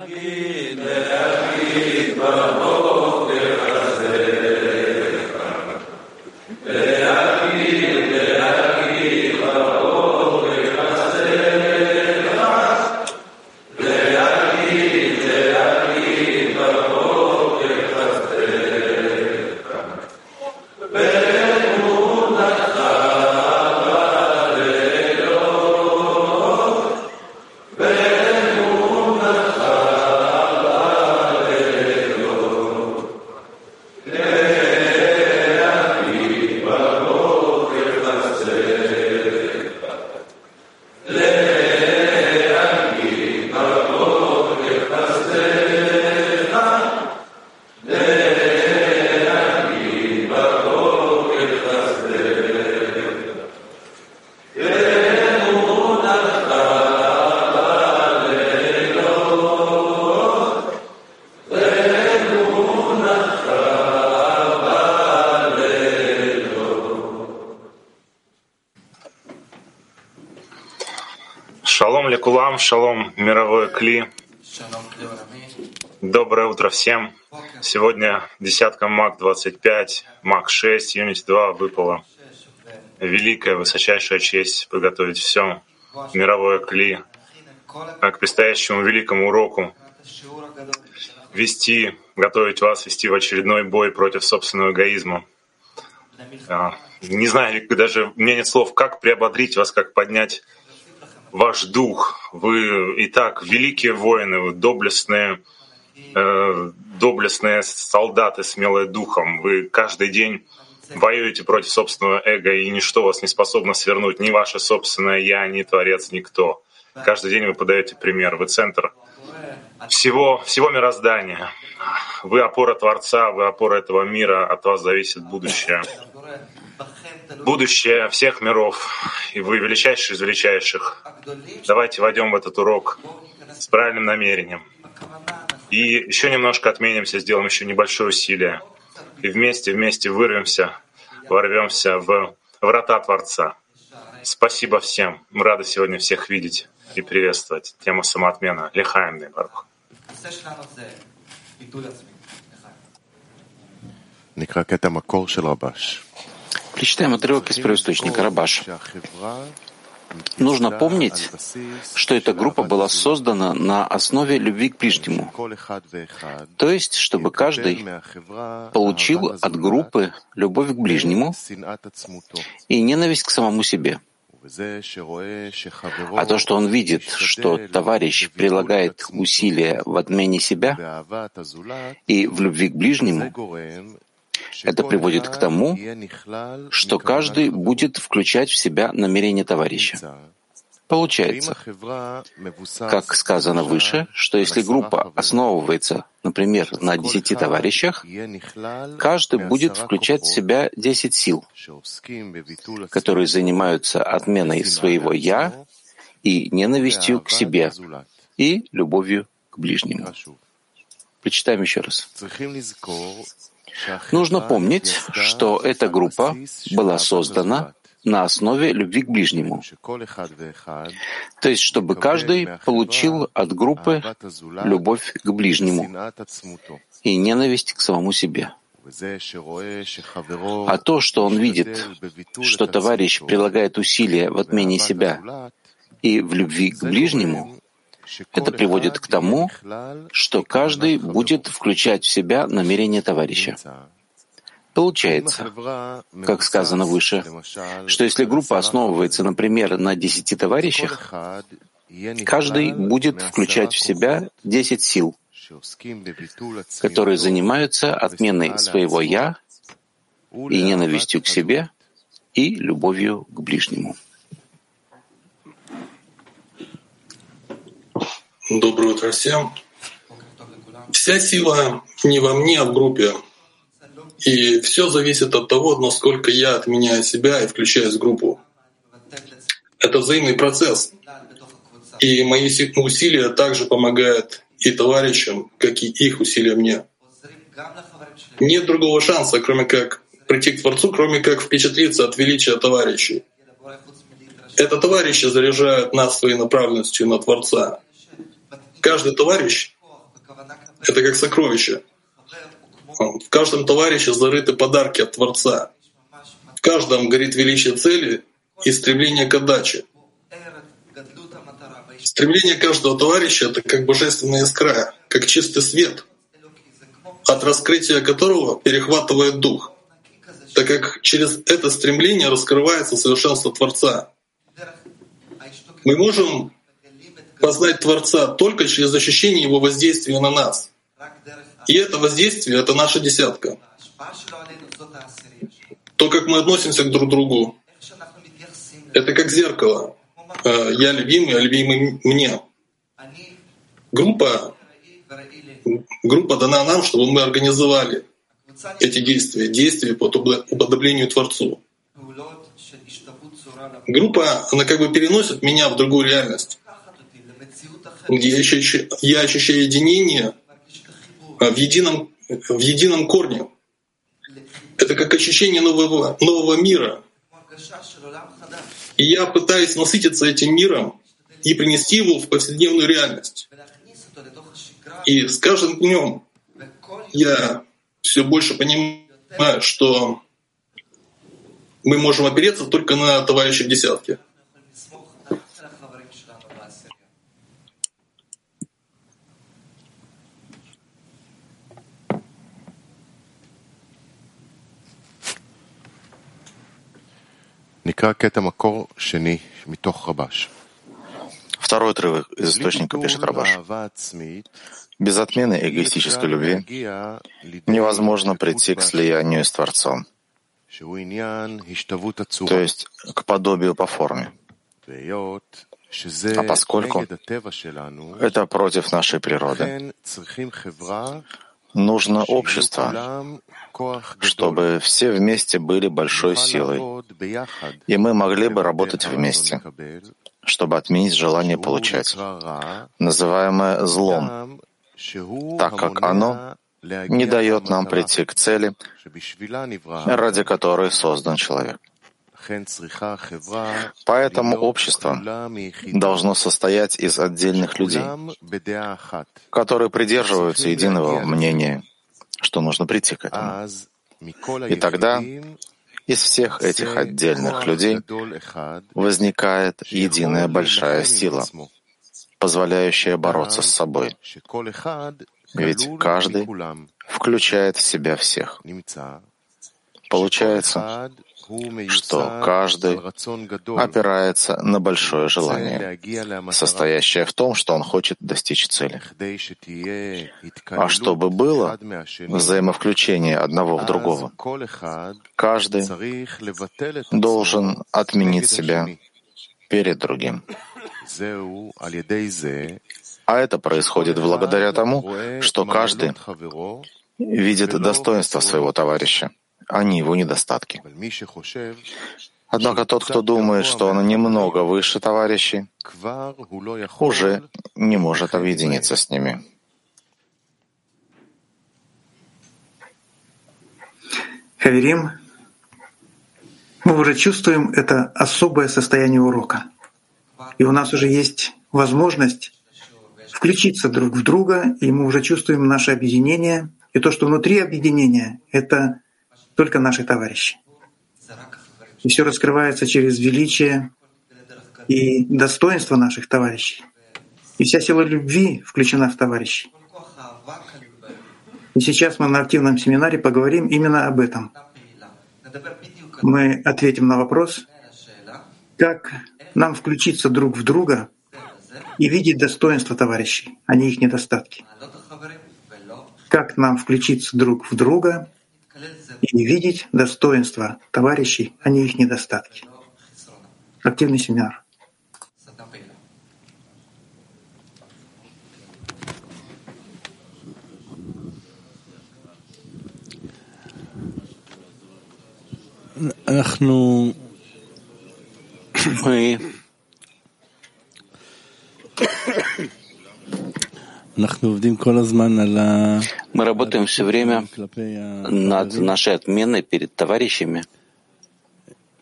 Gita Viva кли. Доброе утро всем. Сегодня десятка МАК 25, МАК 6, Юнити 2 выпала великая, высочайшая честь подготовить все мировое кли к предстоящему великому уроку, вести, готовить вас, вести в очередной бой против собственного эгоизма. А, не знаю, даже у меня нет слов, как приободрить вас, как поднять ваш дух. Вы и так великие воины, вы доблестные, э, доблестные солдаты, смелые духом. Вы каждый день воюете против собственного эго, и ничто вас не способно свернуть, ни ваше собственное «я», ни Творец, никто. Каждый день вы подаете пример, вы центр всего, всего мироздания. Вы опора Творца, вы опора этого мира, от вас зависит будущее. Будущее всех миров, и вы величайший из величайших. Давайте войдем в этот урок с правильным намерением. И еще немножко отменимся, сделаем еще небольшое усилие. И вместе, вместе вырвемся, ворвемся в врата Творца. Спасибо всем. Мы рады сегодня всех видеть и приветствовать. Тема самоотмена. Лихаем Барух. Прочитаем отрывок из первоисточника Рабаш. Нужно помнить, что эта группа была создана на основе любви к ближнему. То есть, чтобы каждый получил от группы любовь к ближнему и ненависть к самому себе. А то, что он видит, что товарищ прилагает усилия в отмене себя и в любви к ближнему, это приводит к тому, что каждый будет включать в себя намерение товарища. Получается, как сказано выше, что если группа основывается, например, на десяти товарищах, каждый будет включать в себя десять сил, которые занимаются отменой своего «я» и ненавистью к себе и любовью к ближнему. Прочитаем еще раз. Нужно помнить, что эта группа была создана на основе любви к ближнему. То есть, чтобы каждый получил от группы любовь к ближнему и ненависть к самому себе. А то, что он видит, что товарищ прилагает усилия в отмене себя и в любви к ближнему, это приводит к тому, что каждый будет включать в себя намерение товарища. Получается, как сказано выше, что если группа основывается, например, на десяти товарищах, каждый будет включать в себя десять сил, которые занимаются отменой своего «я» и ненавистью к себе и любовью к ближнему. Доброе утро всем. Вся сила не во мне, а в группе. И все зависит от того, насколько я отменяю себя и включаюсь в группу. Это взаимный процесс. И мои усилия также помогают и товарищам, как и их усилия мне. Нет другого шанса, кроме как прийти к Творцу, кроме как впечатлиться от величия товарищей. Это товарищи заряжают нас своей направленностью на Творца. Каждый товарищ Это как сокровище. В каждом товарище зарыты подарки от Творца. В каждом горит величие цели и стремление к отдаче. Стремление каждого товарища — это как божественная искра, как чистый свет, от раскрытия которого перехватывает дух, так как через это стремление раскрывается совершенство Творца. Мы можем познать Творца только через ощущение Его воздействия на нас. И это воздействие — это наша десятка. То, как мы относимся к друг другу, это как зеркало. Э, я любимый, а любимый мне. Группа, группа дана нам, чтобы мы организовали эти действия, действия по уподоблению Творцу. Группа, она как бы переносит меня в другую реальность, ощущаю, я ощущаю единение в едином, в едином корне. Это как ощущение нового, нового мира. И я пытаюсь насытиться этим миром и принести его в повседневную реальность. И с каждым днем я все больше понимаю, что мы можем опереться только на товарища в десятке. Второй отрывок из источника пишет Рабаш. Без отмены эгоистической любви невозможно прийти к слиянию с Творцом, то есть к подобию по форме. А поскольку это против нашей природы, нужно общество, чтобы все вместе были большой силой, и мы могли бы работать вместе, чтобы отменить желание получать, называемое злом, так как оно не дает нам прийти к цели, ради которой создан человек. Поэтому общество должно состоять из отдельных людей, которые придерживаются единого мнения, что нужно прийти к этому. И тогда из всех этих отдельных людей возникает единая большая сила, позволяющая бороться с собой. Ведь каждый включает в себя всех. Получается, что каждый опирается на большое желание, состоящее в том, что он хочет достичь цели. А чтобы было взаимовключение одного в другого, каждый должен отменить себя перед другим. А это происходит благодаря тому, что каждый видит достоинство своего товарища а не его недостатки. Однако тот, кто думает, что он немного выше товарищей, уже не может объединиться с ними. Хаверим, мы уже чувствуем это особое состояние урока. И у нас уже есть возможность включиться друг в друга, и мы уже чувствуем наше объединение. И то, что внутри объединения — это только наши товарищи. И все раскрывается через величие и достоинство наших товарищей. И вся сила любви включена в товарищей. И сейчас мы на активном семинаре поговорим именно об этом. Мы ответим на вопрос, как нам включиться друг в друга и видеть достоинства товарищей, а не их недостатки. Как нам включиться друг в друга и видеть достоинства товарищей, а не их недостатки. Активный семинар. Мы мы работаем все время над нашей отменой перед товарищами.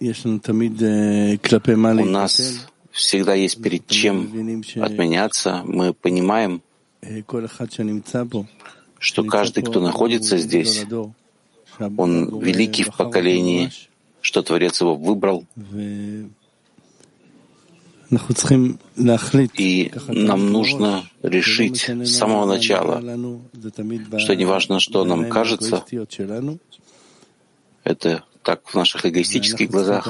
У нас всегда есть перед чем отменяться. Мы понимаем, что каждый, кто находится здесь, он великий в поколении, что Творец его выбрал. И нам нужно решить с самого начала, что неважно, что нам кажется, это так в наших эгоистических глазах,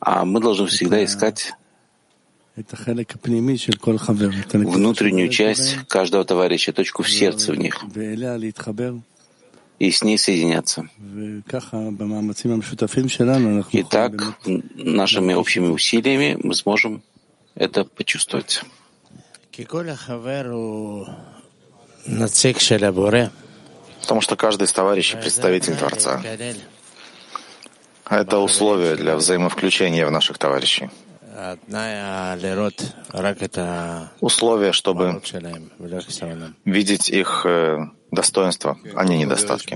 а мы должны всегда искать внутреннюю часть каждого товарища, точку в сердце в них, и с ней соединяться. И так нашими общими усилиями мы сможем это почувствовать. Потому что каждый из товарищей — представитель Творца. Это условие для взаимовключения в наших товарищей. Условие, чтобы видеть их э, достоинства, а не недостатки.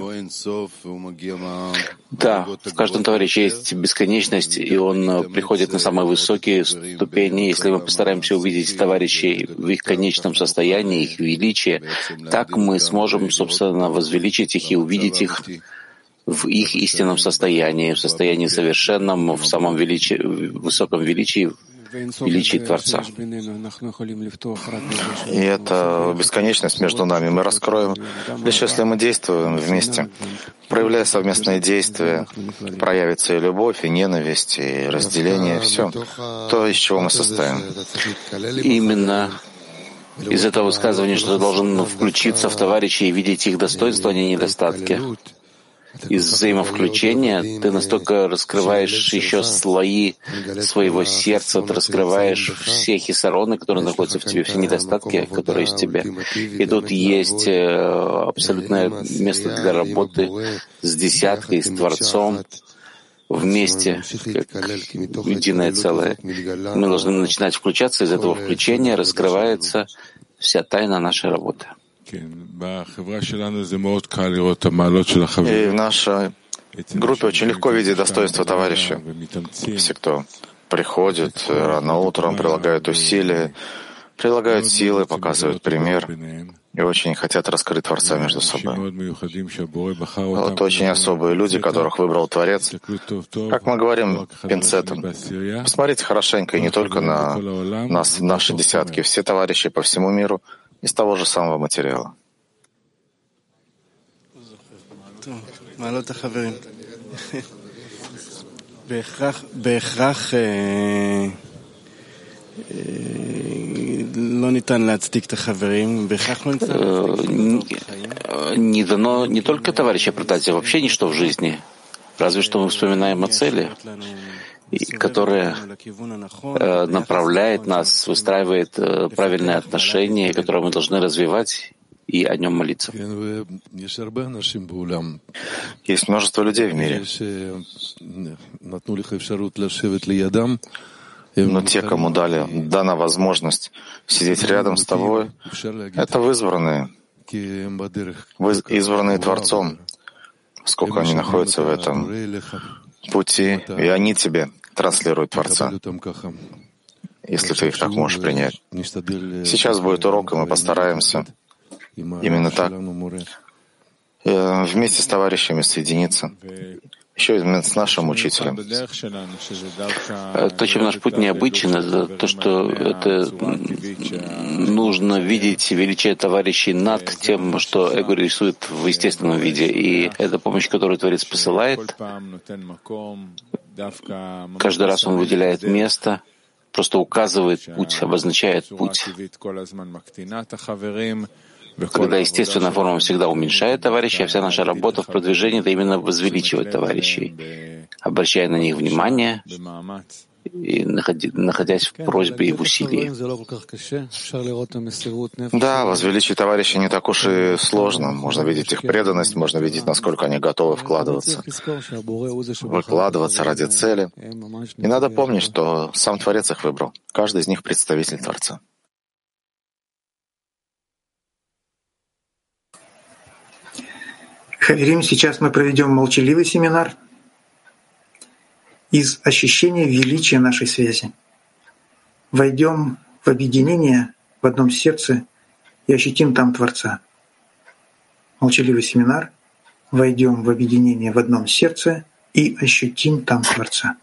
Да, в каждом товарище есть бесконечность, и он э, приходит на самые высокие ступени. Если мы постараемся увидеть товарищей в их конечном состоянии, их величие, так мы сможем, собственно, возвеличить их и увидеть их в их истинном состоянии, в состоянии совершенном, в самом величии, высоком величии, величии Творца. И это бесконечность между нами мы раскроем лишь если мы действуем вместе. Проявляя совместные действия, проявится и любовь, и ненависть, и разделение, все то, из чего мы состоим. Именно из этого высказывания, что ты должен включиться в товарищей и видеть их достоинства, а не недостатки из взаимовключения ты настолько раскрываешь еще слои своего сердца, ты раскрываешь все хисароны, которые находятся в тебе, все недостатки, которые есть в тебе. И тут есть э, абсолютное место для работы с десяткой, с Творцом, вместе, как единое целое. Мы должны начинать включаться, из этого включения раскрывается вся тайна нашей работы. И в нашей группе очень легко видеть достоинство товарища. Все, кто приходит рано утром, прилагают усилия, прилагают силы, показывают пример и очень хотят раскрыть Творца между собой. Вот очень особые люди, которых выбрал Творец. Как мы говорим пинцетом, посмотрите хорошенько, и не только на нас, наши десятки, все товарищи по всему миру — из того же самого материала. Не дано не только товарища оправдать, а вообще ничто в жизни. Разве что мы вспоминаем о цели которая э, направляет нас, выстраивает э, правильные отношения, которые мы должны развивать и о нем молиться. Есть множество людей в мире. Но те, кому дали, дана возможность сидеть рядом с тобой, это вызванные, избранные Творцом, сколько они находятся в этом пути, и они тебе транслируют Творца, если ты их так можешь принять. Сейчас будет урок, и мы постараемся именно так э, вместе с товарищами соединиться еще именно с нашим учителем. Э, то, чем наш путь необычен, это то, что это нужно видеть величие товарищей над тем, что эго рисует в естественном виде. И это помощь, которую Творец посылает, каждый раз он выделяет место, просто указывает путь, обозначает путь. Когда естественная форма всегда уменьшает товарищей, а вся наша работа в продвижении — это именно возвеличивать товарищей, обращая на них внимание и находясь в просьбе и в усилии. Да, возвеличить товарищей не так уж и сложно. Можно видеть их преданность, можно видеть, насколько они готовы вкладываться, выкладываться ради цели. И надо помнить, что сам Творец их выбрал. Каждый из них представитель Творца. Хаверим, сейчас мы проведем молчаливый семинар из ощущения величия нашей связи. Войдем в объединение в одном сердце и ощутим там Творца. Молчаливый семинар. Войдем в объединение в одном сердце и ощутим там Творца.